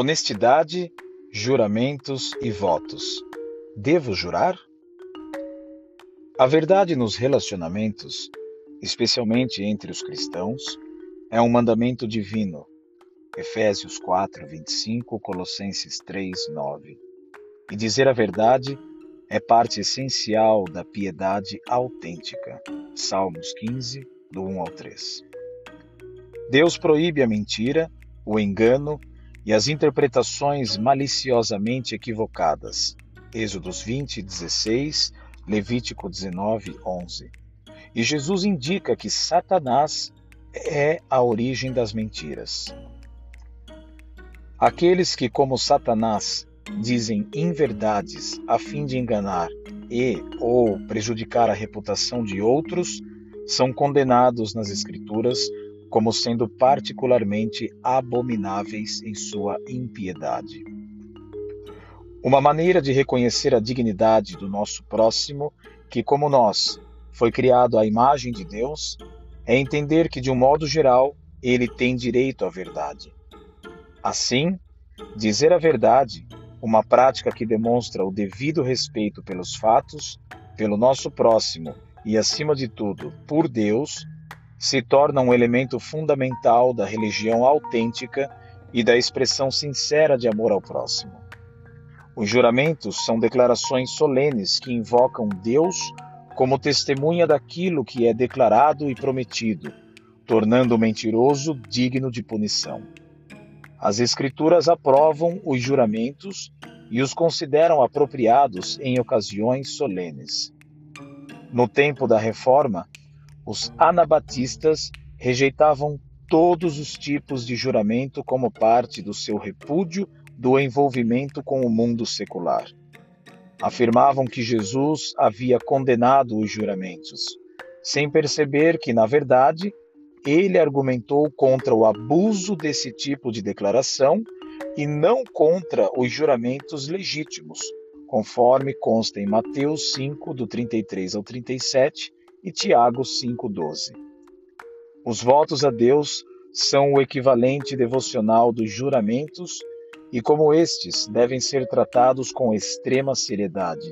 Honestidade, juramentos e votos. Devo jurar? A verdade nos relacionamentos, especialmente entre os cristãos, é um mandamento divino. Efésios 4, 25, Colossenses 3, 9. E dizer a verdade é parte essencial da piedade autêntica. Salmos 15, do 1 ao 3. Deus proíbe a mentira, o engano e as interpretações maliciosamente equivocadas. Êxodos 20, 16, Levítico 19, 11. E Jesus indica que Satanás é a origem das mentiras. Aqueles que, como Satanás, dizem inverdades a fim de enganar e ou prejudicar a reputação de outros, são condenados nas Escrituras como sendo particularmente abomináveis em sua impiedade. Uma maneira de reconhecer a dignidade do nosso próximo, que, como nós, foi criado à imagem de Deus, é entender que, de um modo geral, ele tem direito à verdade. Assim, dizer a verdade, uma prática que demonstra o devido respeito pelos fatos, pelo nosso próximo e, acima de tudo, por Deus, se torna um elemento fundamental da religião autêntica e da expressão sincera de amor ao próximo. Os juramentos são declarações solenes que invocam Deus como testemunha daquilo que é declarado e prometido, tornando o mentiroso digno de punição. As Escrituras aprovam os juramentos e os consideram apropriados em ocasiões solenes. No tempo da Reforma, os anabatistas rejeitavam todos os tipos de juramento como parte do seu repúdio do envolvimento com o mundo secular. Afirmavam que Jesus havia condenado os juramentos, sem perceber que, na verdade, ele argumentou contra o abuso desse tipo de declaração e não contra os juramentos legítimos, conforme consta em Mateus 5, do 33 ao 37 e Tiago 5,12. Os votos a Deus são o equivalente devocional dos juramentos e, como estes, devem ser tratados com extrema seriedade.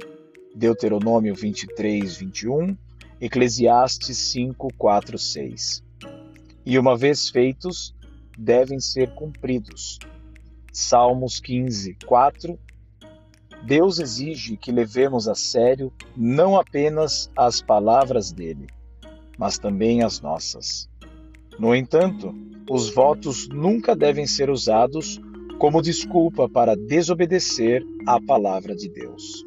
Deuteronômio 23, 21, Eclesiastes 5, 4, 6. E, uma vez feitos, devem ser cumpridos. Salmos 15, 4 Deus exige que levemos a sério não apenas as palavras dele, mas também as nossas. No entanto, os votos nunca devem ser usados como desculpa para desobedecer à palavra de Deus.